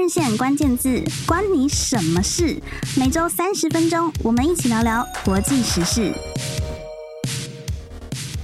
日线关键字，关你什么事？每周三十分钟，我们一起聊聊国际时事。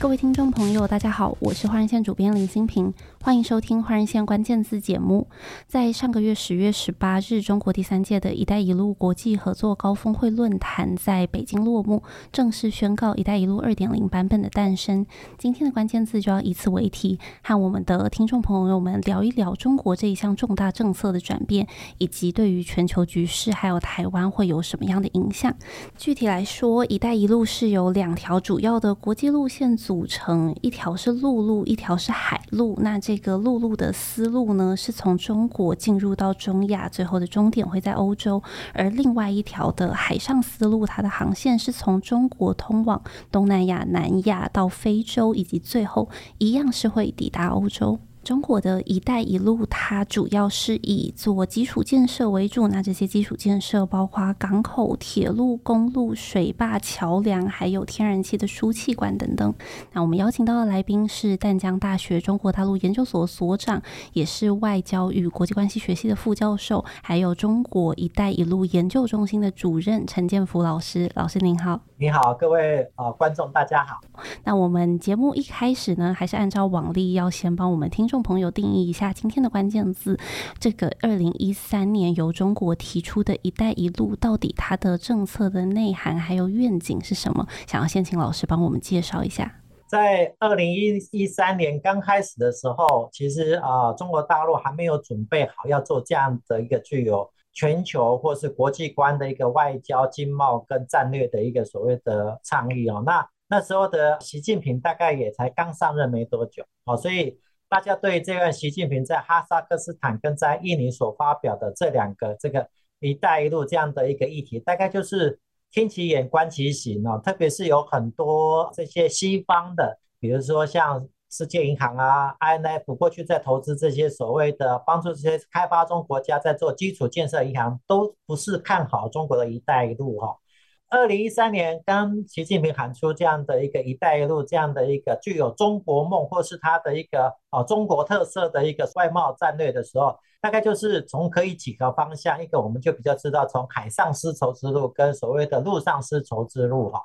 各位听众朋友，大家好，我是华人线主编林新平。欢迎收听《华人线关键字》节目。在上个月十月十八日，中国第三届的一带一路国际合作高峰会论坛在北京落幕，正式宣告“一带一路”二点零版本的诞生。今天的关键字就要以此为题，和我们的听众朋友们聊一聊中国这一项重大政策的转变，以及对于全球局势还有台湾会有什么样的影响。具体来说，“一带一路”是由两条主要的国际路线组成，一条是陆路，一条是海路。那这个陆路的丝路呢，是从中国进入到中亚，最后的终点会在欧洲；而另外一条的海上丝路，它的航线是从中国通往东南亚、南亚到非洲，以及最后一样是会抵达欧洲。中国的一带一路，它主要是以做基础建设为主。那这些基础建设包括港口、铁路、公路、水坝、桥梁，还有天然气的输气管等等。那我们邀请到的来宾是淡江大学中国大陆研究所所长，也是外交与国际关系学系的副教授，还有中国一带一路研究中心的主任陈建福老师。老师您好。你好，各位呃观众，大家好。那我们节目一开始呢，还是按照往例，要先帮我们听众朋友定义一下今天的关键字。这个二零一三年由中国提出的一带一路，到底它的政策的内涵还有愿景是什么？想要先请老师帮我们介绍一下。在二零一一三年刚开始的时候，其实啊、呃，中国大陆还没有准备好要做这样的一个具有。全球或是国际观的一个外交、经贸跟战略的一个所谓的倡议哦，那那时候的习近平大概也才刚上任没多久哦，所以大家对这个习近平在哈萨克斯坦跟在印尼所发表的这两个这个“一带一路”这样的一个议题，大概就是听其言观其行哦，特别是有很多这些西方的，比如说像。世界银行啊，INF 过去在投资这些所谓的帮助这些开发中国家在做基础建设银行，都不是看好中国的一带一路哈。二零一三年，当习近平喊出这样的一个一带一路这样的一个具有中国梦或是他的一个哦中国特色的一个外贸战略的时候，大概就是从可以几个方向，一个我们就比较知道从海上丝绸之路跟所谓的陆上丝绸之路哈。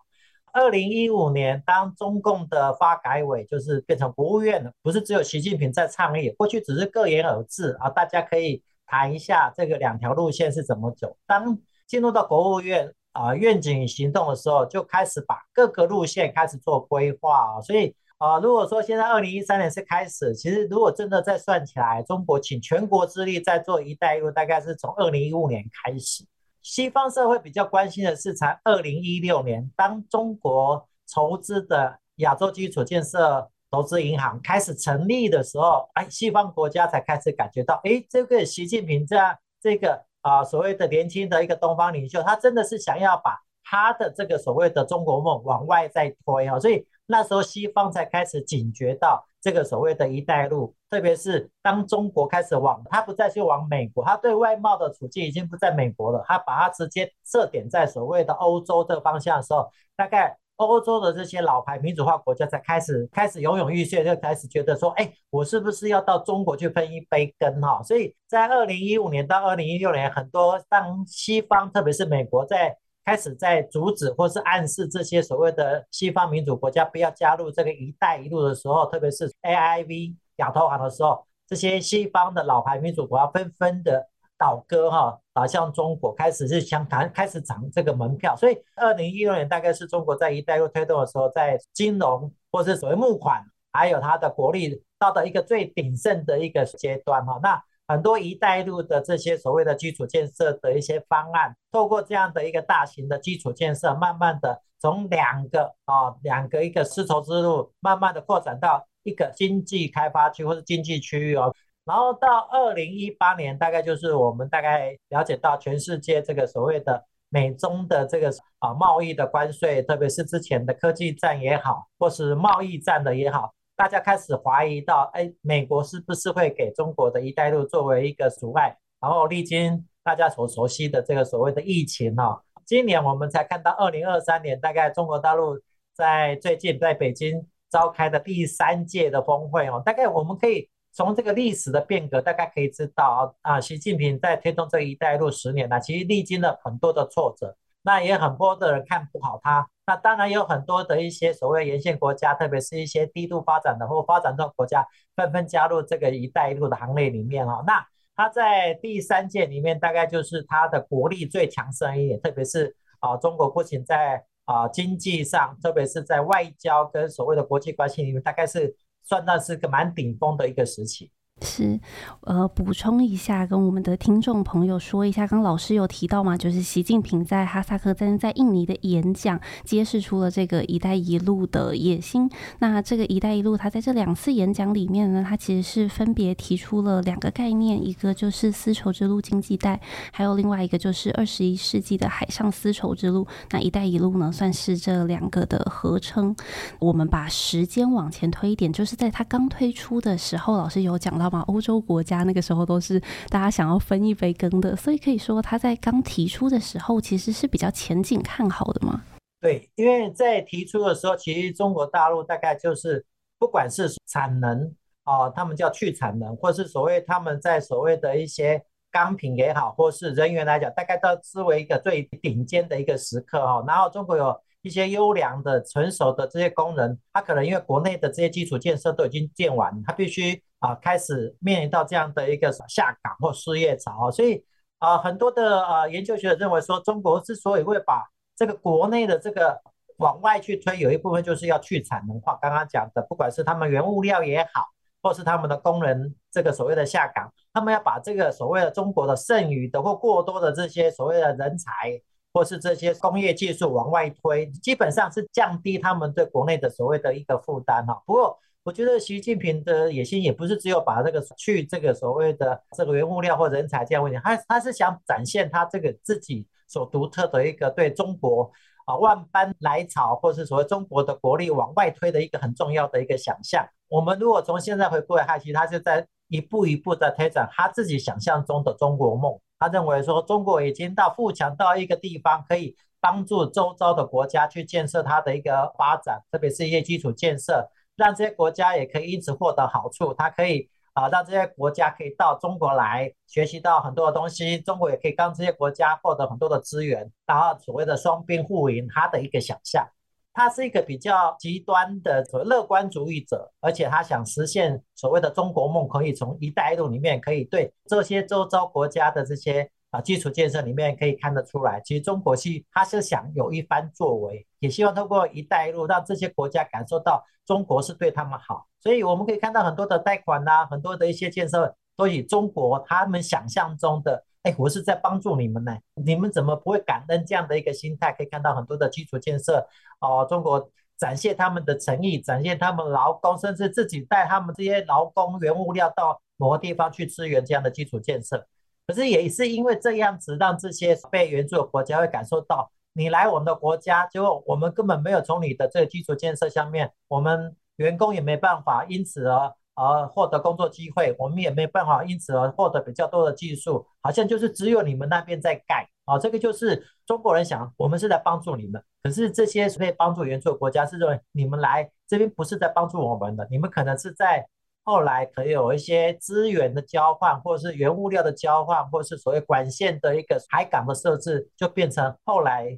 二零一五年，当中共的发改委就是变成国务院了，不是只有习近平在倡议，过去只是各言而志啊，大家可以谈一下这个两条路线是怎么走。当进入到国务院啊愿景行动的时候，就开始把各个路线开始做规划啊。所以啊，如果说现在二零一三年是开始，其实如果真的再算起来，中国请全国之力在做一带一路，大概是从二零一五年开始。西方社会比较关心的是，才二零一六年，当中国筹资的亚洲基础建设投资银行开始成立的时候，哎，西方国家才开始感觉到，哎，这个习近平这样这个啊所谓的年轻的一个东方领袖，他真的是想要把他的这个所谓的中国梦往外再推啊，所以那时候西方才开始警觉到。这个所谓的一带一路，特别是当中国开始往，他不再去往美国，他对外贸的处境已经不在美国了，他把它直接设点在所谓的欧洲这个方向的时候，大概欧洲的这些老牌民主化国家才开始开始犹犹豫豫，就开始觉得说，哎，我是不是要到中国去分一杯羹哈？所以在二零一五年到二零一六年，很多当西方，特别是美国在。开始在阻止或是暗示这些所谓的西方民主国家不要加入这个“一带一路”的时候，特别是 AIV 亚投行的时候，这些西方的老牌民主国家纷纷的倒戈哈，倒向中国，开始是想谈开始涨这个门票。所以，二零一六年大概是中国在“一带一路”推动的时候，在金融或是所谓募款，还有它的国力到了一个最鼎盛的一个阶段哈。那很多“一带一路”的这些所谓的基础建设的一些方案，透过这样的一个大型的基础建设，慢慢的从两个啊两个一个丝绸之路，慢慢的扩展到一个经济开发区或者经济区域哦。然后到二零一八年，大概就是我们大概了解到全世界这个所谓的美中的这个啊贸易的关税，特别是之前的科技战也好，或是贸易战的也好。大家开始怀疑到，哎，美国是不是会给中国的一带一路作为一个阻碍？然后历经大家所熟悉的这个所谓的疫情哈，今年我们才看到二零二三年，大概中国大陆在最近在北京召开的第三届的峰会哦，大概我们可以从这个历史的变革，大概可以知道啊，习近平在推动这一带路十年来，其实历经了很多的挫折，那也很多的人看不好他。那当然有很多的一些所谓沿线国家，特别是一些低度发展的或发展中国家，纷纷加入这个一带一路的行列里面哦。那他在第三届里面，大概就是他的国力最强盛一点，特别是啊，中国不仅在啊经济上，特别是在外交跟所谓的国际关系里面，大概是。算到是个蛮顶峰的一个时期。是，呃，补充一下，跟我们的听众朋友说一下，刚老师有提到嘛，就是习近平在哈萨克在在印尼的演讲，揭示出了这个“一带一路”的野心。那这个“一带一路”，他在这两次演讲里面呢，他其实是分别提出了两个概念，一个就是丝绸之路经济带，还有另外一个就是二十一世纪的海上丝绸之路。那“一带一路”呢，算是这两个的合称。我们把时间往前推一点，就是在他刚推出的时候，老师有讲到。嘛，欧洲国家那个时候都是大家想要分一杯羹的，所以可以说他在刚提出的时候，其实是比较前景看好的嘛。对，因为在提出的时候，其实中国大陆大概就是不管是产能啊、他们叫去产能，或是所谓他们在所谓的一些钢品也好，或是人员来讲，大概都视为一个最顶尖的一个时刻哦。然后中国有。一些优良的、成熟的这些工人，他可能因为国内的这些基础建设都已经建完，他必须啊开始面临到这样的一个下岗或失业潮，所以啊很多的啊研究学者认为说，中国之所以会把这个国内的这个往外去推，有一部分就是要去产能化。刚刚讲的，不管是他们原物料也好，或是他们的工人这个所谓的下岗，他们要把这个所谓的中国的剩余的或过多的这些所谓的人才。或是这些工业技术往外推，基本上是降低他们对国内的所谓的一个负担哈。不过，我觉得习近平的野心也不是只有把这个去这个所谓的这个原物料或人才这样问题，他他是想展现他这个自己所独特的一个对中国啊万般来朝，或是所谓中国的国力往外推的一个很重要的一个想象。我们如果从现在回顾来看，其实他就在一步一步的推展他自己想象中的中国梦。他认为说，中国已经到富强到一个地方，可以帮助周遭的国家去建设它的一个发展，特别是一些基础建设，让这些国家也可以因此获得好处。它可以啊，让这些国家可以到中国来学习到很多的东西，中国也可以让这些国家获得很多的资源，然后所谓的双边互赢，他的一个想象。他是一个比较极端的所谓乐观主义者，而且他想实现所谓的中国梦，可以从“一带一路”里面可以对这些周遭国家的这些啊基础建设里面可以看得出来，其实中国是他是想有一番作为，也希望通过“一带一路”让这些国家感受到中国是对他们好。所以我们可以看到很多的贷款呐，很多的一些建设都以中国他们想象中的。哎，我是在帮助你们呢，你们怎么不会感恩这样的一个心态？可以看到很多的基础建设，哦，中国展现他们的诚意，展现他们劳工，甚至自己带他们这些劳工原物料到某个地方去支援这样的基础建设。可是也是因为这样子，让这些被援助的国家会感受到，你来我们的国家，结果我们根本没有从你的这个基础建设下面，我们员工也没办法，因此而。而获得工作机会，我们也没办法，因此而获得比较多的技术，好像就是只有你们那边在盖啊。这个就是中国人想，我们是在帮助你们，可是这些被帮助援助的国家是认为你们来这边不是在帮助我们的，你们可能是在后来可以有一些资源的交换，或是原物料的交换，或是所谓管线的一个海港的设置，就变成后来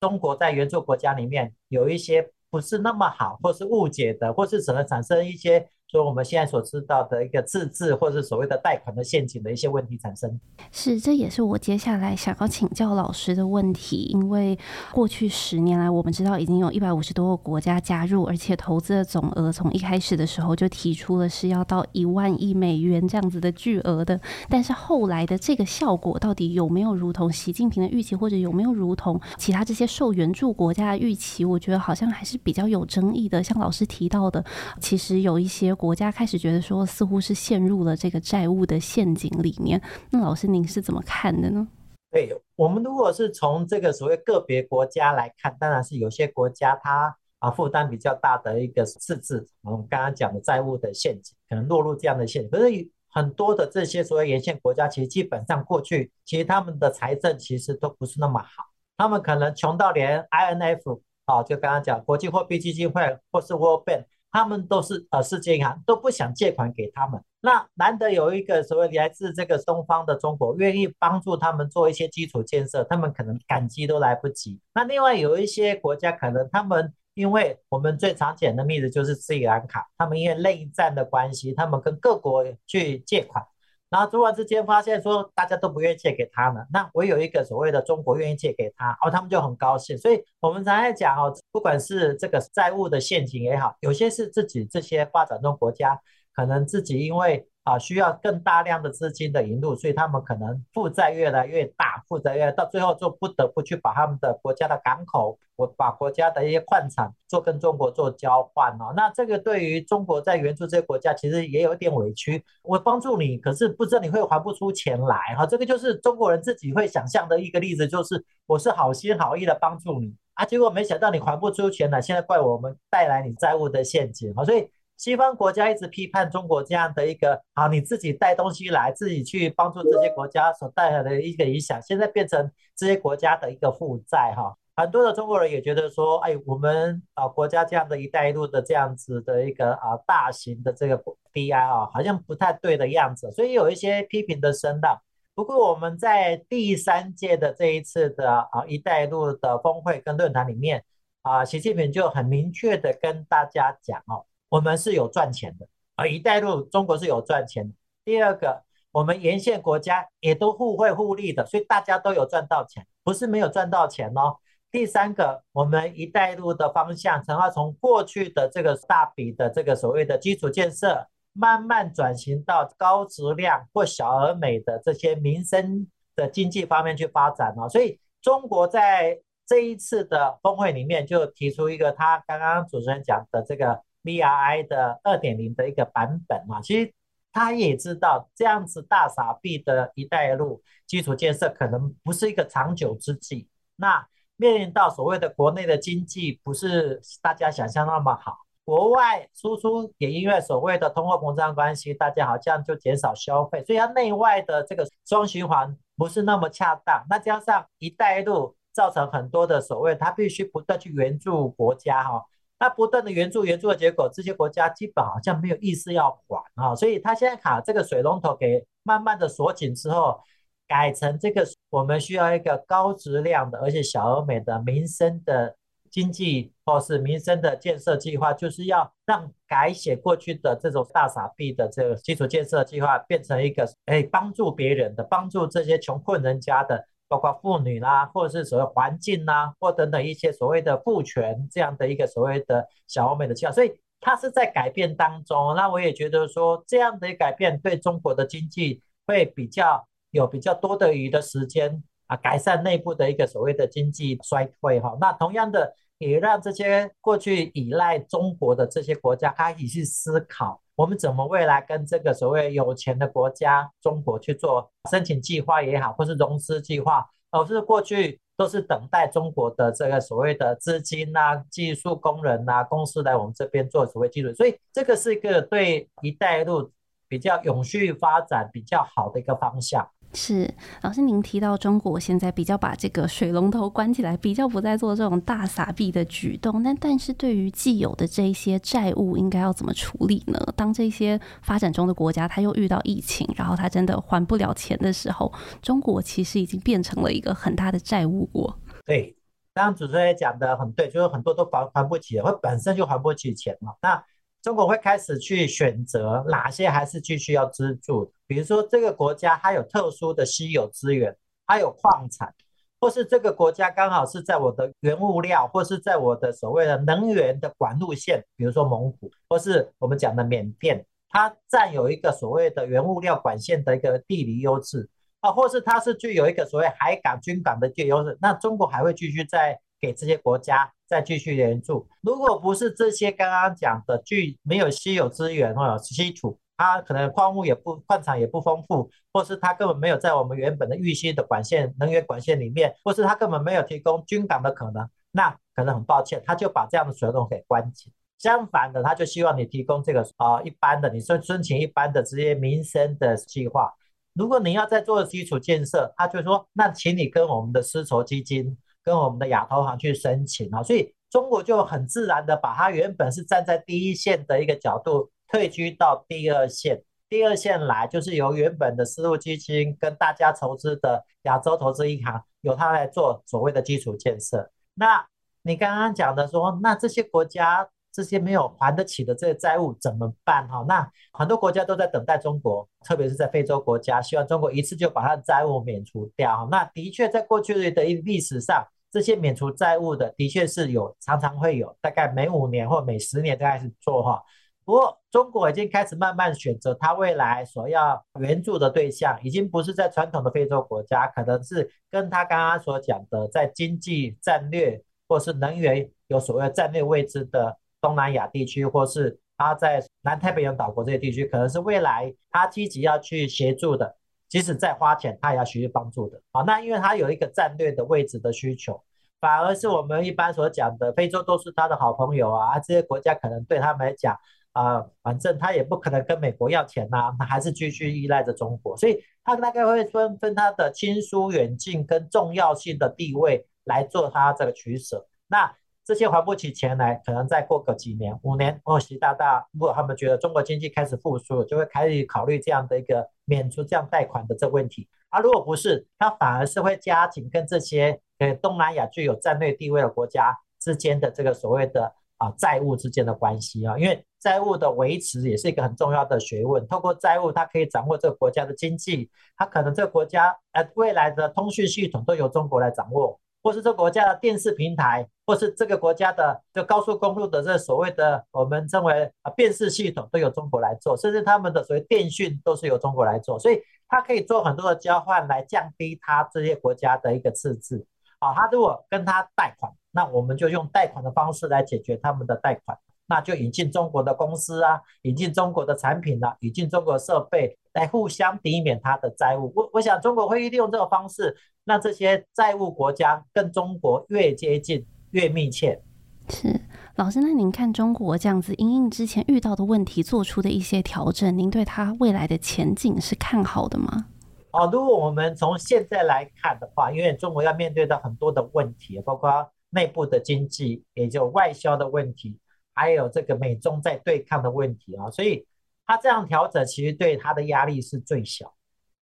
中国在援助国家里面有一些不是那么好，或是误解的，或是只能产生一些。所以我们现在所知道的一个自治或者所谓的贷款的陷阱的一些问题产生，是，这也是我接下来想要请教老师的问题。因为过去十年来，我们知道已经有一百五十多个国家加入，而且投资的总额从一开始的时候就提出了是要到一万亿美元这样子的巨额的。但是后来的这个效果到底有没有如同习近平的预期，或者有没有如同其他这些受援助国家的预期？我觉得好像还是比较有争议的。像老师提到的，其实有一些。国家开始觉得说，似乎是陷入了这个债务的陷阱里面。那老师您是怎么看的呢？对，我们如果是从这个所谓个别国家来看，当然是有些国家它啊负担比较大的一个赤字，我们刚刚讲的债务的陷阱，可能落入这样的陷阱。可是很多的这些所谓沿线国家，其实基本上过去其实他们的财政其实都不是那么好，他们可能穷到连 INF 啊，就刚刚讲国际货币基金会或是 World Bank。他们都是呃世界银行都不想借款给他们。那难得有一个所谓来自这个东方的中国愿意帮助他们做一些基础建设，他们可能感激都来不及。那另外有一些国家可能他们。因为我们最常见的例子就是斯里兰卡，他们因为内战的关系，他们跟各国去借款，然后突然之间发现说大家都不愿意借给他们，那我有一个所谓的中国愿意借给他，哦，他们就很高兴。所以我们常在讲哦，不管是这个债务的陷阱也好，有些是自己这些发展中国家可能自己因为。啊，需要更大量的资金的引入，所以他们可能负债越来越大，负债越到最后就不得不去把他们的国家的港口，我把国家的一些矿产做跟中国做交换哦。那这个对于中国在援助这些国家，其实也有一点委屈。我帮助你，可是不知道你会还不出钱来哈。这个就是中国人自己会想象的一个例子，就是我是好心好意的帮助你啊，结果没想到你还不出钱来，现在怪我们带来你债务的陷阱啊，所以。西方国家一直批判中国这样的一个，啊，你自己带东西来，自己去帮助这些国家所带来的一个影响，现在变成这些国家的一个负债哈。很多的中国人也觉得说，哎，我们啊国家这样的一带一路的这样子的一个啊大型的这个 DI 啊，好像不太对的样子，所以有一些批评的声浪。不过我们在第三届的这一次的啊一带一路的峰会跟论坛里面啊，习近平就很明确的跟大家讲哦。我们是有赚钱的啊，一带一路中国是有赚钱的。第二个，我们沿线国家也都互惠互利的，所以大家都有赚到钱，不是没有赚到钱哦。第三个，我们一带一路的方向，从要从过去的这个大笔的这个所谓的基础建设，慢慢转型到高质量或小而美的这些民生的经济方面去发展哦。所以中国在这一次的峰会里面就提出一个，他刚刚主持人讲的这个。BRI 的二点零的一个版本嘛，其实他也知道这样子大傻逼的一带一路基础建设可能不是一个长久之计。那面临到所谓的国内的经济不是大家想象那么好，国外输出也因为所谓的通货膨胀关系，大家好像就减少消费，所以它内外的这个双循环不是那么恰当。那加上一带一路造成很多的所谓，它必须不断去援助国家哈。那不断的援助援助的结果，这些国家基本好像没有意思要还啊，所以他现在卡这个水龙头给慢慢的锁紧之后，改成这个我们需要一个高质量的而且小而美的民生的经济或是民生的建设计划，就是要让改写过去的这种大傻币的这个基础建设计划，变成一个哎帮助别人的，帮助这些穷困人家的。包括妇女啦，或者是所谓环境啦，或等等一些所谓的赋权这样的一个所谓的小欧美的气候，所以它是在改变当中。那我也觉得说，这样的改变对中国的经济会比较有比较多的余的时间啊，改善内部的一个所谓的经济衰退哈。那同样的，也让这些过去依赖中国的这些国家开始去思考。我们怎么未来跟这个所谓有钱的国家中国去做申请计划也好，或是融资计划，而是过去都是等待中国的这个所谓的资金啊、技术工人啊、公司来我们这边做所谓基础，所以这个是一个对“一带一路”比较永续发展比较好的一个方向。是老师，您提到中国现在比较把这个水龙头关起来，比较不再做这种大撒币的举动。那但是对于既有的这一些债务，应该要怎么处理呢？当这些发展中的国家他又遇到疫情，然后他真的还不了钱的时候，中国其实已经变成了一个很大的债务国。对，刚刚主持人也讲得很对，就是很多都还还不起，或本身就还不起钱嘛。那中国会开始去选择哪些还是继续要资助，比如说这个国家它有特殊的稀有资源，它有矿产，或是这个国家刚好是在我的原物料，或是在我的所谓的能源的管路线，比如说蒙古，或是我们讲的缅甸，它占有一个所谓的原物料管线的一个地理优势啊，或是它是具有一个所谓海港军港的地理优势，那中国还会继续在给这些国家。再继续援助，如果不是这些刚刚讲的具没有稀有资源或者稀土，它可能矿物也不矿产也不丰富，或是它根本没有在我们原本的预期的管线能源管线里面，或是它根本没有提供军港的可能，那可能很抱歉，他就把这样的水龙给关紧。相反的，他就希望你提供这个啊、呃、一般的，你申申请一般的这些民生的计划。如果你要再做基础建设，他就说那请你跟我们的丝绸基金。跟我们的亚投行去申请啊，所以中国就很自然的把它原本是站在第一线的一个角度退居到第二线，第二线来就是由原本的丝路基金跟大家投资的亚洲投资银行由它来做所谓的基础建设。那你刚刚讲的说，那这些国家这些没有还得起的这些债务怎么办？哈，那很多国家都在等待中国，特别是在非洲国家，希望中国一次就把它的债务免除掉。那的确在过去的历史上。这些免除债务的，的确是有，常常会有，大概每五年或每十年都开始做哈。不过，中国已经开始慢慢选择它未来所要援助的对象，已经不是在传统的非洲国家，可能是跟他刚刚所讲的，在经济战略或是能源有所谓战略位置的东南亚地区，或是他在南太平洋岛国这些地区，可能是未来他积极要去协助的。即使再花钱，他也要学习帮助的。好，那因为他有一个战略的位置的需求，反而是我们一般所讲的非洲都是他的好朋友啊，这些国家可能对他们来讲，啊、反正他也不可能跟美国要钱呐、啊，他还是继续依赖着中国，所以他大概会分分他的亲疏远近跟重要性的地位来做他这个取舍。那。这些还不起钱来，可能再过个几年、五年，或习大大如果他们觉得中国经济开始复苏，就会开始考虑这样的一个免除这样贷款的这个问题。啊、如果不是，他反而是会加紧跟这些呃东南亚具有战略地位的国家之间的这个所谓的啊债务之间的关系啊，因为债务的维持也是一个很重要的学问。透过债务，它可以掌握这个国家的经济，它可能这个国家呃未来的通讯系统都由中国来掌握。或是这国家的电视平台，或是这个国家的这高速公路的这所谓的我们称为啊辨识系统，都由中国来做，甚至他们的所谓电讯都是由中国来做，所以它可以做很多的交换来降低它这些国家的一个赤字。啊，他如果跟他贷款，那我们就用贷款的方式来解决他们的贷款。那就引进中国的公司啊，引进中国的产品啊，引进中国的设备来互相抵免它的债务。我我想中国会利用这个方式，让这些债务国家跟中国越接近越密切。是老师，那您看中国这样子因应之前遇到的问题做出的一些调整，您对它未来的前景是看好的吗？哦，如果我们从现在来看的话，因为中国要面对到很多的问题，包括内部的经济，也就外销的问题。还有这个美中在对抗的问题啊，所以他这样调整其实对他的压力是最小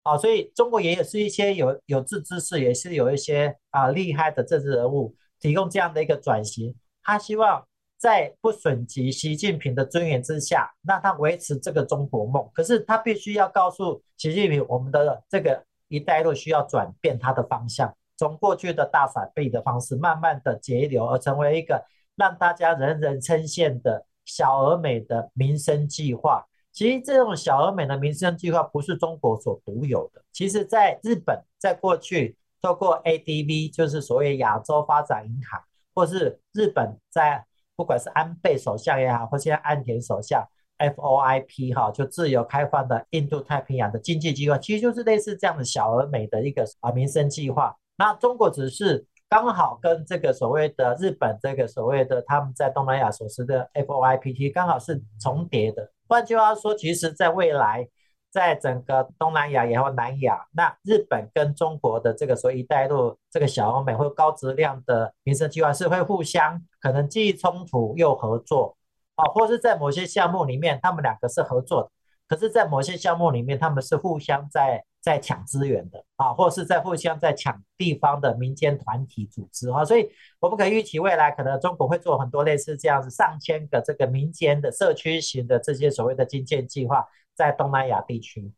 啊，所以中国也有是一些有有志之士，也是有一些啊厉害的政治人物提供这样的一个转型，他希望在不损及习近平的尊严之下，让他维持这个中国梦。可是他必须要告诉习近平，我们的这个一带一路需要转变它的方向，从过去的大撒币的方式，慢慢的节流，而成为一个。让大家人人称羡的小而美的民生计划，其实这种小而美的民生计划不是中国所独有的。其实，在日本，在过去透过 ADB，就是所谓亚洲发展银行，或是日本在不管是安倍首相也好，或现在岸田首相 FOIP 哈，就自由开放的印度太平洋的经济计划，其实就是类似这样的小而美的一个啊民生计划。那中国只是。刚好跟这个所谓的日本这个所谓的他们在东南亚所持的 FOIPT 刚好是重叠的。换句话说，其实在未来，在整个东南亚然后南亚，那日本跟中国的这个所谓“一带一路”这个小欧美或高质量的民生计划是会互相可能既冲突又合作啊，或是在某些项目里面他们两个是合作的，可是，在某些项目里面他们是互相在。在抢资源的啊，或者是在互相在抢地方的民间团体组织啊，所以我们可以预期未来可能中国会做很多类似这样子上千个这个民间的社区型的这些所谓的基建计划，在东南亚地区。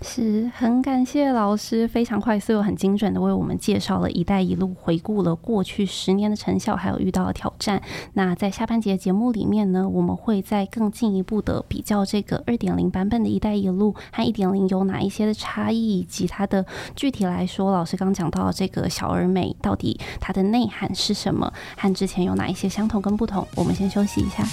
是很感谢老师，非常快速又很精准的为我们介绍了一带一路，回顾了过去十年的成效，还有遇到的挑战。那在下半节节目里面呢，我们会再更进一步的比较这个二点零版本的一带一路和一点零有哪一些的差异，以及它的具体来说，老师刚讲到这个小而美到底它的内涵是什么，和之前有哪一些相同跟不同。我们先休息一下。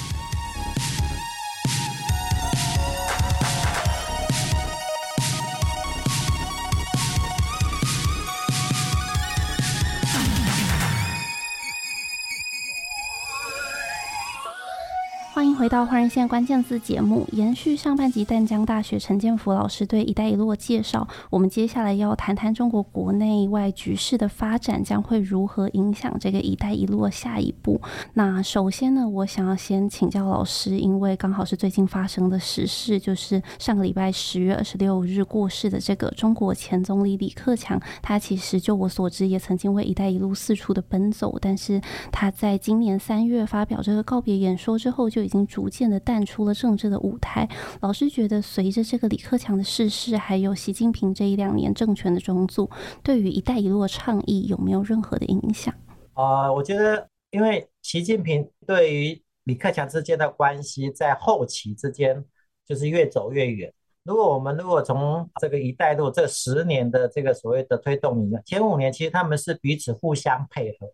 回到华人线关键字节目，延续上半集淡江大学陈建福老师对“一带一路”的介绍，我们接下来要谈谈中国国内外局势的发展将会如何影响这个“一带一路”的下一步。那首先呢，我想要先请教老师，因为刚好是最近发生的时事，就是上个礼拜十月二十六日过世的这个中国前总理李克强，他其实就我所知也曾经为“一带一路”四处的奔走，但是他在今年三月发表这个告别演说之后，就已经。逐渐的淡出了政治的舞台。老师觉得，随着这个李克强的逝世，还有习近平这一两年政权的重组，对于“一带一路”倡议有没有任何的影响？呃，我觉得，因为习近平对于李克强之间的关系，在后期之间就是越走越远。如果我们如果从这个“一带一路”这十年的这个所谓的推动里面，前五年其实他们是彼此互相配合。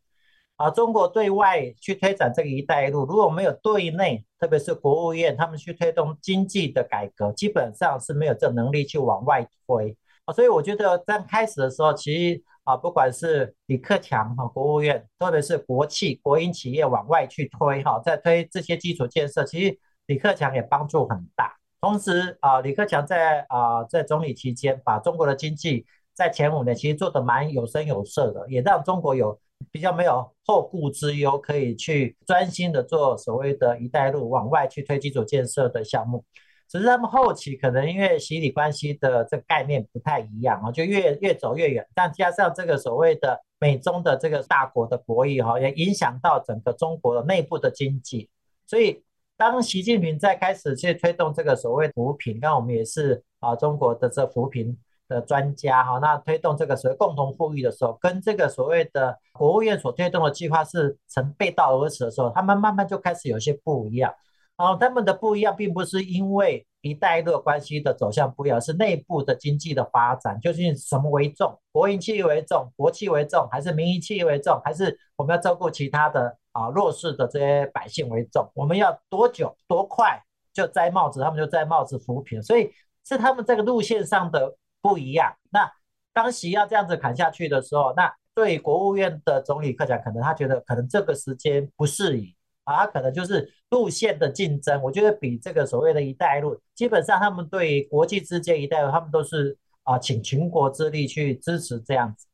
啊，中国对外去推展这个“一带一路”，如果没有对内，特别是国务院他们去推动经济的改革，基本上是没有这能力去往外推。啊，所以我觉得在开始的时候，其实啊，不管是李克强哈国务院，特别是国企、国营企业往外去推哈，在推这些基础建设，其实李克强也帮助很大。同时啊，李克强在啊在总理期间，把中国的经济在前五年其实做得蛮有声有色的，也让中国有。比较没有后顾之忧，可以去专心的做所谓的一带一路往外去推基础建设的项目。只是他们后期可能因为习李关系的这个概念不太一样啊，就越越走越远。但加上这个所谓的美中的这个大国的博弈哈，也影响到整个中国的内部的经济。所以当习近平在开始去推动这个所谓扶贫，那我们也是啊中国的这扶贫。的专家哈，那推动这个所谓共同富裕的时候，跟这个所谓的国务院所推动的计划是成背道而驰的时候，他们慢慢就开始有些不一样。然后他们的不一样，并不是因为一带一路关系的走向不一样，是内部的经济的发展，究竟什么为重？国营企业为重，国企为重，还是民营企业为重，还是我们要照顾其他的啊弱势的这些百姓为重？我们要多久多快就摘帽子，他们就摘帽子扶贫，所以是他们这个路线上的。不一样。那当席要这样子砍下去的时候，那对国务院的总理克强，可能他觉得可能这个时间不适宜啊，可能就是路线的竞争。我觉得比这个所谓的一带一路，基本上他们对国际之间一带路，他们都是啊倾全国之力去支持这样子。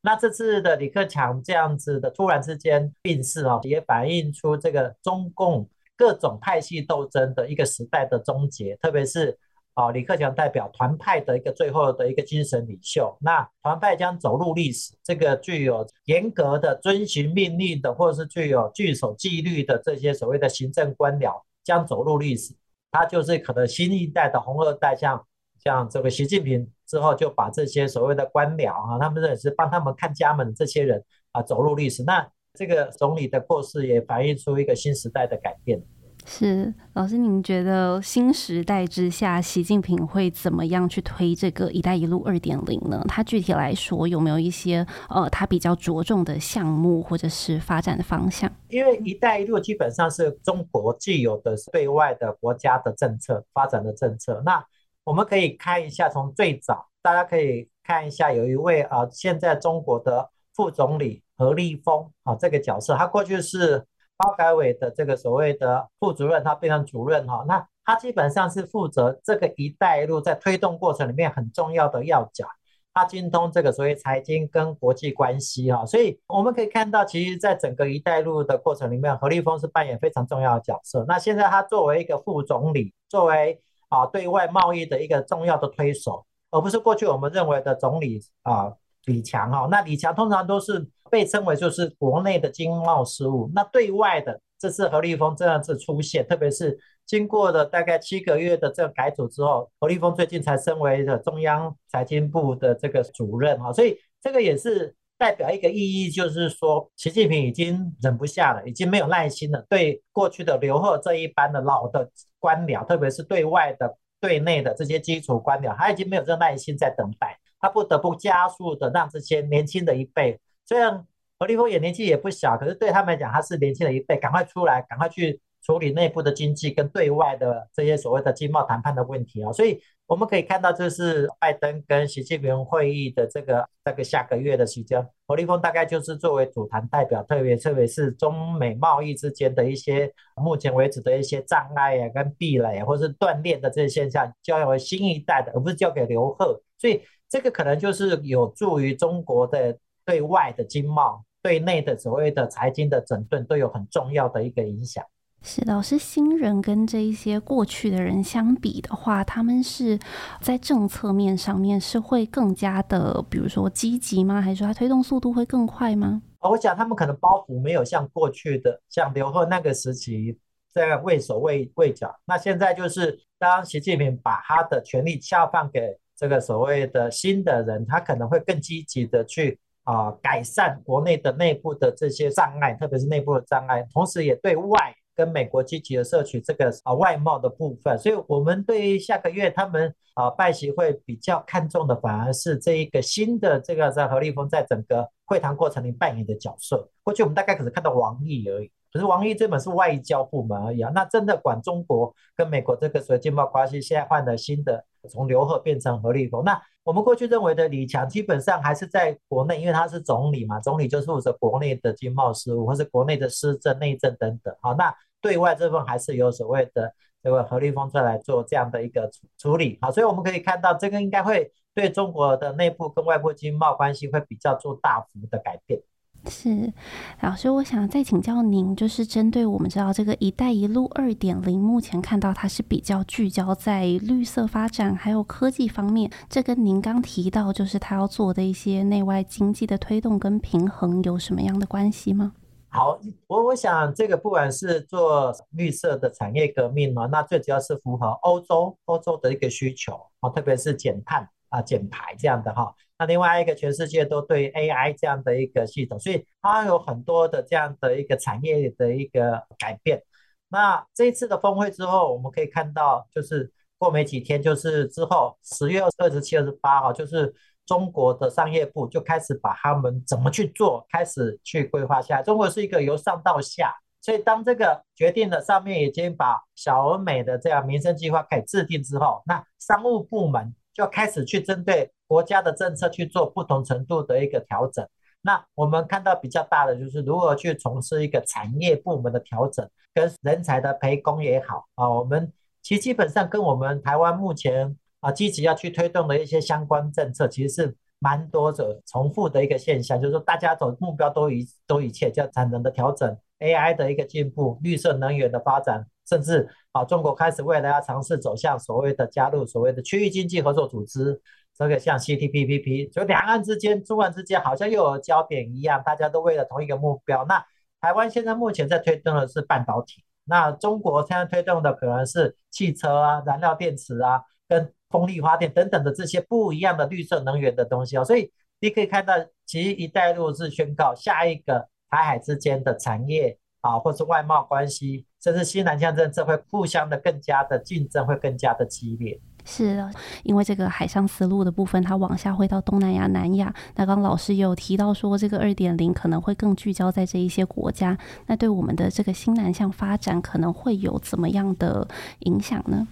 那这次的李克强这样子的突然之间病逝啊，也反映出这个中共各种派系斗争的一个时代的终结，特别是。啊，李克强代表团派的一个最后的一个精神领袖，那团派将走入历史。这个具有严格的遵循命令的，或者是具有据守纪律的这些所谓的行政官僚，将走入历史。他就是可能新一代的红二代，像像这个习近平之后，就把这些所谓的官僚啊，他们也是帮他们看家门这些人啊，走入历史。那这个总理的过世也反映出一个新时代的改变。是老师，您觉得新时代之下，习近平会怎么样去推这个“一带一路”二点零呢？他具体来说有没有一些呃，他比较着重的项目或者是发展的方向？因为“一带一路”基本上是中国既有的对外的国家的政策发展的政策。那我们可以看一下，从最早大家可以看一下，有一位啊、呃，现在中国的副总理何立峰啊，这个角色，他过去是。发改委的这个所谓的副主任，他变成主任哈，那他基本上是负责这个“一带一路”在推动过程里面很重要的要角，他精通这个所谓财经跟国际关系哈，所以我们可以看到，其实在整个“一带一路”的过程里面，何立峰是扮演非常重要的角色。那现在他作为一个副总理，作为啊对外贸易的一个重要的推手，而不是过去我们认为的总理啊李强哈，那李强通常都是。被称为就是国内的经贸事务，那对外的这次何立峰这样子出现，特别是经过了大概七个月的这个改组之后，何立峰最近才升为了中央财经部的这个主任哈，所以这个也是代表一个意义，就是说习近平已经忍不下了，已经没有耐心了，对过去的刘鹤这一般的老的官僚，特别是对外的、对内的这些基础官僚，他已经没有这个耐心在等待，他不得不加速的让这些年轻的一辈。虽然何立峰也年纪也不小，可是对他们来讲，他是年轻的一辈，赶快出来，赶快去处理内部的经济跟对外的这些所谓的经贸谈判的问题啊，所以我们可以看到，这是拜登跟习近平会议的这个这个下个月的时间，何立峰大概就是作为主谈代表，特别特别是中美贸易之间的一些目前为止的一些障碍啊、跟壁垒啊，或是断裂的这些现象，交给新一代的，而不是交给刘鹤，所以这个可能就是有助于中国的对外的经贸、对内的所谓的财经的整顿，都有很重要的一个影响。是老师，新人跟这一些过去的人相比的话，他们是在政策面上面是会更加的，比如说积极吗？还是说他推动速度会更快吗？我想他们可能包袱没有像过去的，像刘鹤那个时期这样畏手畏畏脚。那现在就是当习近平把他的权力下放给这个所谓的新的人，他可能会更积极的去啊、改善国内的内部的这些障碍，特别是内部的障碍，同时也对外。跟美国积极的摄取这个啊外贸的部分，所以我们对于下个月他们啊拜习会比较看重的，反而是这一个新的这个在何立峰在整个会谈过程里扮演的角色。过去我们大概只是看到王毅而已，可是王毅这本是外交部门而已啊。那真的管中国跟美国这个所谓经贸关系，现在换了新的，从刘鹤变成何立峰。那我们过去认为的李强，基本上还是在国内，因为他是总理嘛，总理就是负责国内的经贸事务，或是国内的施政、内政等等。好，那对外这份还是有所谓的这个何立峰出来做这样的一个处理。好，所以我们可以看到，这个应该会对中国的内部跟外部经贸关系会比较做大幅的改变。是，老师，我想再请教您，就是针对我们知道这个“一带一路”二点零，目前看到它是比较聚焦在绿色发展还有科技方面，这跟您刚提到就是他要做的一些内外经济的推动跟平衡有什么样的关系吗？好，我我想这个不管是做绿色的产业革命呢，那最主要是符合欧洲欧洲的一个需求啊，特别是减碳啊、减排这样的哈。那另外一个，全世界都对 AI 这样的一个系统，所以它有很多的这样的一个产业的一个改变。那这一次的峰会之后，我们可以看到，就是过没几天，就是之后十月二十七、二十八号，就是中国的商业部就开始把他们怎么去做，开始去规划下来。中国是一个由上到下，所以当这个决定了，上面已经把小而美的这样民生计划给制定之后，那商务部门就开始去针对。国家的政策去做不同程度的一个调整，那我们看到比较大的就是如何去从事一个产业部门的调整，跟人才的培工也好啊，我们其实基本上跟我们台湾目前啊积极要去推动的一些相关政策，其实是蛮多的重复的一个现象，就是说大家走目标都一都一切，叫产能的调整，AI 的一个进步，绿色能源的发展，甚至啊中国开始未来要尝试走向所谓的加入所谓的区域经济合作组织。这个像 CPTPP，就两岸之间、中岸之间好像又有焦点一样，大家都为了同一个目标。那台湾现在目前在推动的是半导体，那中国现在推动的可能是汽车啊、燃料电池啊、跟风力发电等等的这些不一样的绿色能源的东西哦。所以你可以看到，其实“一带一路”是宣告下一个台海之间的产业啊，或是外贸关系，甚至西南向政策会互相的更加的竞争，会更加的激烈。是的，因为这个海上丝路的部分，它往下会到东南亚、南亚。那刚刚老师也有提到说，这个二点零可能会更聚焦在这一些国家。那对我们的这个新南向发展，可能会有怎么样的影响呢？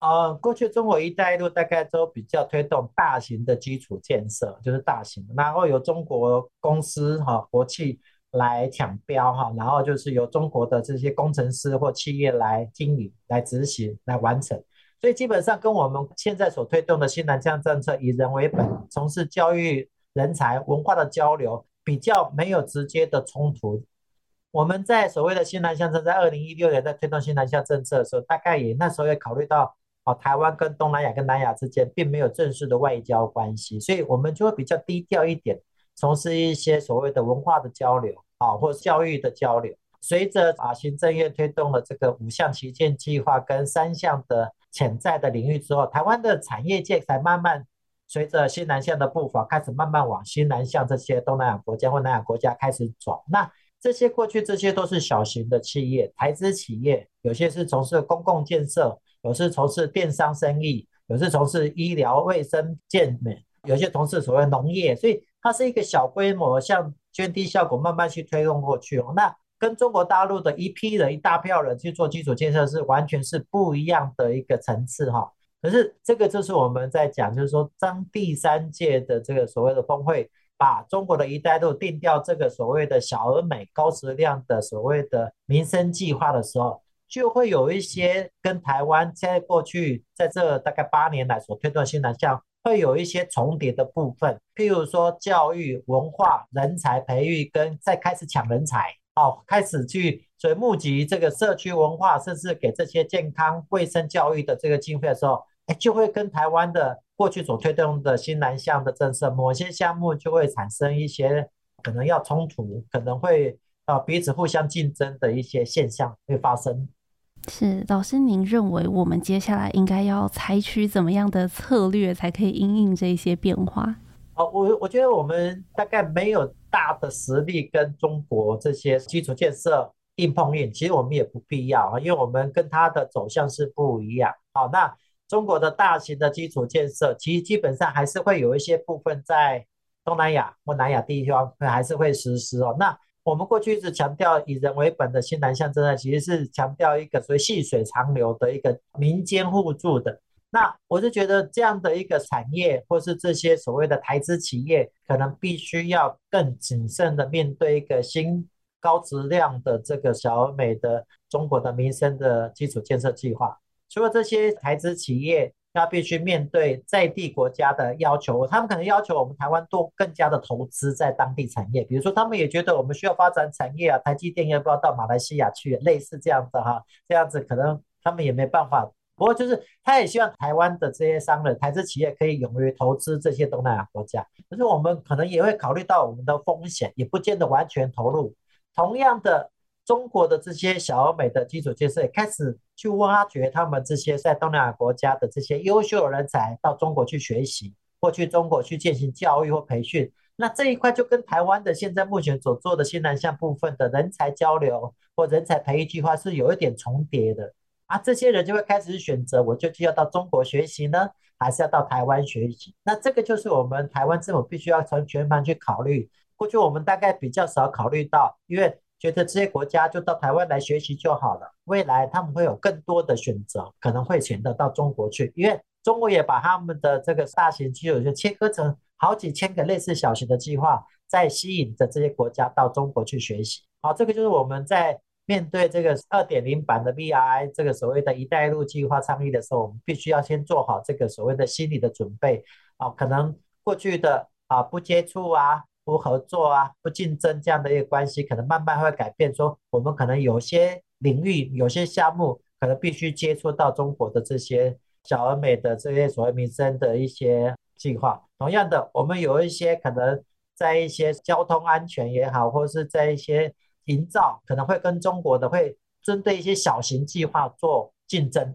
呃，过去中国一带一路大概都比较推动大型的基础建设，就是大型，然后由中国公司哈、啊、国企来抢标哈，然后就是由中国的这些工程师或企业来经营、来执行、来完成。所以基本上跟我们现在所推动的新南向政策以人为本，从事教育、人才、文化的交流，比较没有直接的冲突。我们在所谓的新南向政策，在二零一六年在推动新南向政策的时候，大概也那时候也考虑到哦，台湾跟东南亚跟南亚之间并没有正式的外交关系，所以我们就会比较低调一点，从事一些所谓的文化的交流啊，或教育的交流。随着啊行政院推动了这个五项旗舰计划跟三项的。潜在的领域之后，台湾的产业界才慢慢随着新南向的步伐，开始慢慢往新南向这些东南亚国家或南亚国家开始走。那这些过去这些都是小型的企业、台资企业，有些是从事公共建设，有些从事电商生意，有些从事医疗卫生健美，有些从事所谓农业，所以它是一个小规模，像涓滴效果慢慢去推动过去哦。那跟中国大陆的一批人、一大票人去做基础建设是完全是不一样的一个层次哈。可是这个就是我们在讲，就是说当第三届的这个所谓的峰会，把中国的一带路定掉这个所谓的小而美、高质量的所谓的民生计划的时候，就会有一些跟台湾在过去在这大概八年来所推动的新南向，会有一些重叠的部分，譬如说教育、文化、人才培育跟再开始抢人才。哦，开始去所以募集这个社区文化，甚至给这些健康卫生教育的这个经费的时候，哎，就会跟台湾的过去所推动的新南向的政策，某些项目就会产生一些可能要冲突，可能会啊彼此互相竞争的一些现象会发生。是老师，您认为我们接下来应该要采取怎么样的策略，才可以因应这些变化？哦，我我觉得我们大概没有大的实力跟中国这些基础建设硬碰硬，其实我们也不必要啊，因为我们跟它的走向是不一样。好，那中国的大型的基础建设，其实基本上还是会有一些部分在东南亚或南亚地方还是会实施哦。那我们过去一直强调以人为本的新南向政策，其实是强调一个所谓细水长流的一个民间互助的。那我是觉得这样的一个产业，或是这些所谓的台资企业，可能必须要更谨慎的面对一个新高质量的这个小而美的中国的民生的基础建设计划。除了这些台资企业要必须面对在地国家的要求，他们可能要求我们台湾多更加的投资在当地产业，比如说他们也觉得我们需要发展产业啊，台积电要不要到马来西亚去，类似这样子哈，这样子可能他们也没办法。不过就是，他也希望台湾的这些商人、台资企业可以勇于投资这些东南亚国家。可是我们可能也会考虑到我们的风险，也不见得完全投入。同样的，中国的这些小而美的基础建设也开始去挖掘他们这些在东南亚国家的这些优秀人才到中国去学习，或去中国去进行教育或培训。那这一块就跟台湾的现在目前所做的新南向部分的人才交流或人才培育计划是有一点重叠的。啊，这些人就会开始选择，我究竟要到中国学习呢，还是要到台湾学习？那这个就是我们台湾政府必须要从全盘去考虑。过去我们大概比较少考虑到，因为觉得这些国家就到台湾来学习就好了。未来他们会有更多的选择，可能会选择到中国去，因为中国也把他们的这个大型基础就切割成好几千个类似小型的计划，在吸引着这些国家到中国去学习。好，这个就是我们在。面对这个二点零版的 BRI 这个所谓的一带一路计划倡议的时候，我们必须要先做好这个所谓的心理的准备啊，可能过去的啊不接触啊、不合作啊、不竞争这样的一个关系，可能慢慢会改变。说我们可能有些领域、有些项目，可能必须接触到中国的这些小而美的这些所谓民生的一些计划。同样的，我们有一些可能在一些交通安全也好，或是在一些营造可能会跟中国的会针对一些小型计划做竞争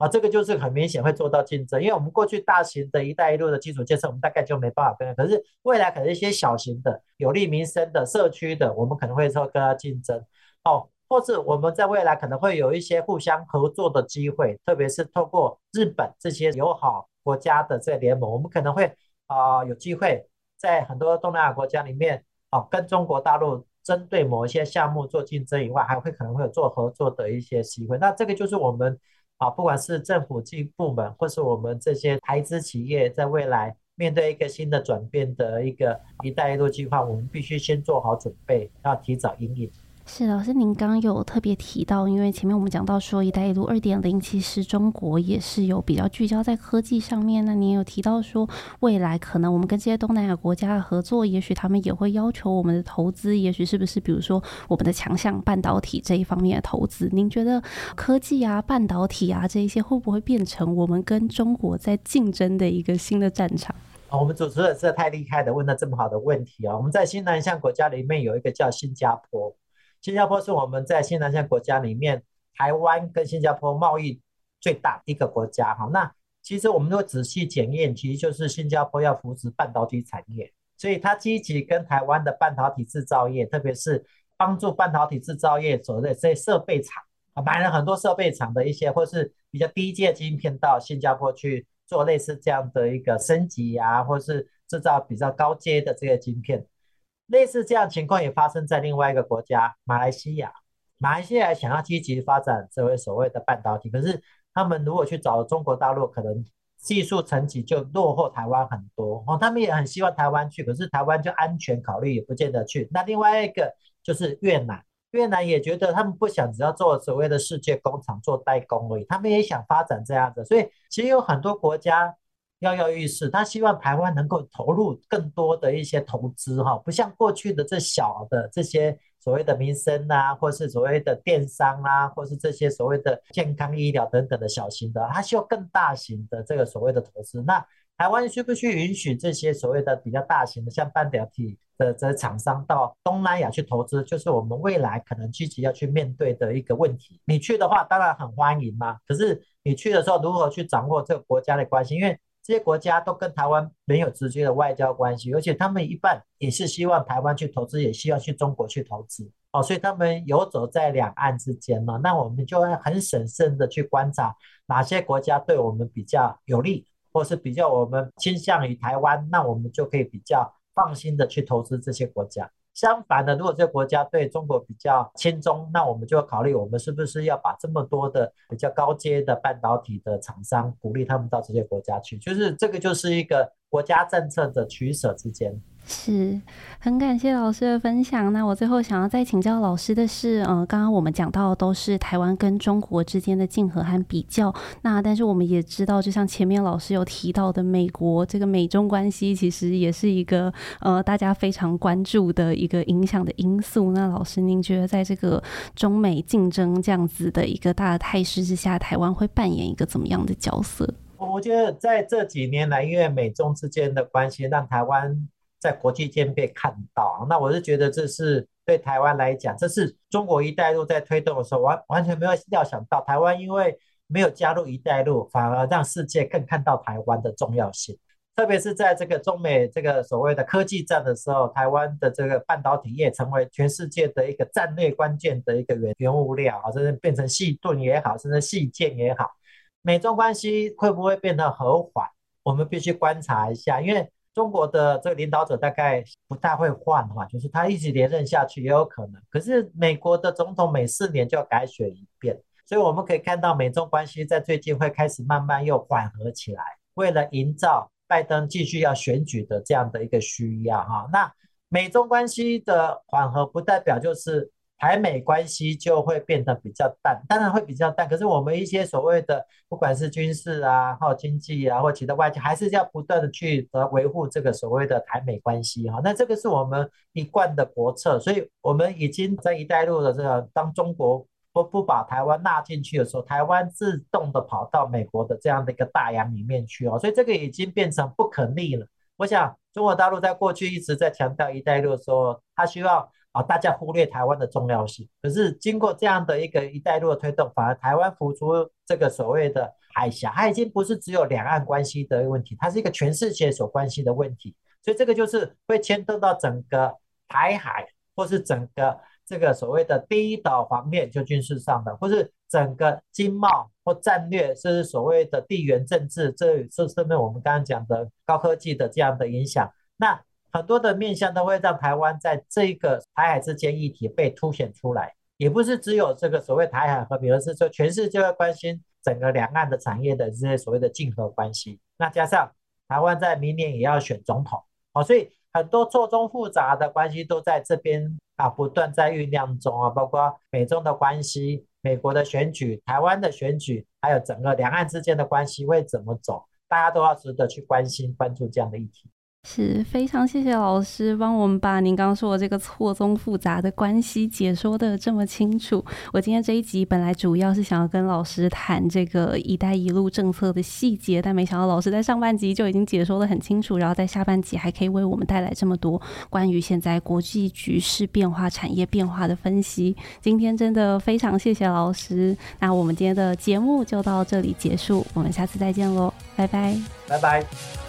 啊，这个就是很明显会做到竞争，因为我们过去大型的一带一路的基础建设，我们大概就没办法跟，可是未来可能一些小型的有利民生的社区的，我们可能会说跟他竞争哦，或是我们在未来可能会有一些互相合作的机会，特别是透过日本这些友好国家的这联盟，我们可能会啊、有机会在很多东南亚国家里面啊、跟中国大陆。针对某一些项目做竞争以外，还会可能会有做合作的一些机会。那这个就是我们啊，不管是政府及部门，或是我们这些台资企业，在未来面对一个新的转变的一个“一带一路”计划，我们必须先做好准备，要提早应应。是老师，您刚有特别提到，因为前面我们讲到说“一带一路”二点零，其实中国也是有比较聚焦在科技上面。那您有提到说，未来可能我们跟这些东南亚国家的合作，也许他们也会要求我们的投资，也许是不是？比如说我们的强项半导体这一方面的投资，您觉得科技啊、半导体啊这一些会不会变成我们跟中国在竞争的一个新的战场？啊，我们主持人是太厉害的，问了这么好的问题啊！我们在新南向国家里面有一个叫新加坡。新加坡是我们在新南向国家里面，台湾跟新加坡贸易最大一个国家哈。那其实我们如果仔细检验，其实就是新加坡要扶持半导体产业，所以它积极跟台湾的半导体制造业，特别是帮助半导体制造业所在这些设备厂啊，买了很多设备厂的一些或是比较低阶晶片到新加坡去做类似这样的一个升级啊，或是制造比较高阶的这个晶片。类似这样情况也发生在另外一个国家马来西亚。马来西亚想要积极发展这位所谓的半导体，可是他们如果去找中国大陆，可能技术层级就落后台湾很多哦。他们也很希望台湾去，可是台湾就安全考虑也不见得去。那另外一个就是越南，越南也觉得他们不想只要做所谓的世界工厂做代工而已，他们也想发展这样子。所以其实有很多国家。跃跃欲试，他希望台湾能够投入更多的一些投资，哈，不像过去的这小的这些所谓的民生啊，或是所谓的电商啊，或是这些所谓的健康医疗等等的小型的，他需要更大型的这个所谓的投资。那台湾需不需允许这些所谓的比较大型的，像半导体的这厂商到东南亚去投资，就是我们未来可能积极要去面对的一个问题。你去的话，当然很欢迎嘛。可是你去的时候，如何去掌握这个国家的关系？因为这些国家都跟台湾没有直接的外交关系，而且他们一半也是希望台湾去投资，也希望去中国去投资哦，所以他们游走在两岸之间嘛。那我们就会很审慎的去观察哪些国家对我们比较有利，或是比较我们倾向于台湾，那我们就可以比较放心的去投资这些国家。相反的，如果这个国家对中国比较轻中，那我们就要考虑，我们是不是要把这么多的比较高阶的半导体的厂商，鼓励他们到这些国家去，就是这个就是一个国家政策的取舍之间。是很感谢老师的分享。那我最后想要再请教老师的是，嗯、刚刚我们讲到的都是台湾跟中国之间的竞合和比较。那但是我们也知道，就像前面老师有提到的，美国这个美中关系其实也是一个呃大家非常关注的一个影响的因素。那老师，您觉得在这个中美竞争这样子的一个大的态势之下，台湾会扮演一个怎么样的角色？我觉得在这几年来，因为美中之间的关系，让台湾。在国际间被看到，那我是觉得这是对台湾来讲，这是中国“一带一路”在推动的时候完完全没有料想到，台湾因为没有加入“一带一路”，反而让世界更看到台湾的重要性。特别是在这个中美这个所谓的科技战的时候，台湾的这个半导体业成为全世界的一个战略关键的一个原原物料啊，甚至变成细盾也好，甚至细剑也好。美中关系会不会变得和缓？我们必须观察一下，因为。中国的这个领导者大概不太会换哈，就是他一直连任下去也有可能。可是美国的总统每四年就要改选一遍，所以我们可以看到美中关系在最近会开始慢慢又缓和起来，为了营造拜登继续要选举的这样的一个需要哈。那美中关系的缓和不代表就是。台美关系就会变得比较淡，当然会比较淡。可是我们一些所谓的，不管是军事啊，或经济啊，或其他外交，还是要不断的去呃维护这个所谓的台美关系哈。那这个是我们一贯的国策，所以我们已经在“一带一路”的这个，当中国不不把台湾纳进去的时候，台湾自动的跑到美国的这样的一个大洋里面去哦。所以这个已经变成不可逆了。我想中国大陆在过去一直在强调“一带一路”的时候，他希望。啊，大家忽略台湾的重要性。可是经过这样的一个“一带一路”的推动，反而台湾浮出这个所谓的海峡，它已经不是只有两岸关系的问题，它是一个全世界所关心的问题。所以这个就是会牵动到整个台海，或是整个这个所谓的第一岛方面，就军事上的，或是整个经贸或战略，甚至所谓的地缘政治，这是是不是我们刚刚讲的高科技的这样的影响？那。很多的面向都会让台湾在这个台海之间议题被凸显出来，也不是只有这个所谓台海和平，而是说全世界会关心整个两岸的产业的这些所谓的竞合关系。那加上台湾在明年也要选总统，哦，所以很多错综复杂的关系都在这边啊，不断在酝酿中啊，包括美中的关系、美国的选举、台湾的选举，还有整个两岸之间的关系会怎么走，大家都要值得去关心、关注这样的议题。是非常谢谢老师帮我们把您刚刚说的这个错综复杂的关系解说得这么清楚。我今天这一集本来主要是想要跟老师谈这个“一带一路”政策的细节，但没想到老师在上半集就已经解说得很清楚，然后在下半集还可以为我们带来这么多关于现在国际局势变化、产业变化的分析。今天真的非常谢谢老师。那我们今天的节目就到这里结束，我们下次再见喽，拜拜，拜拜。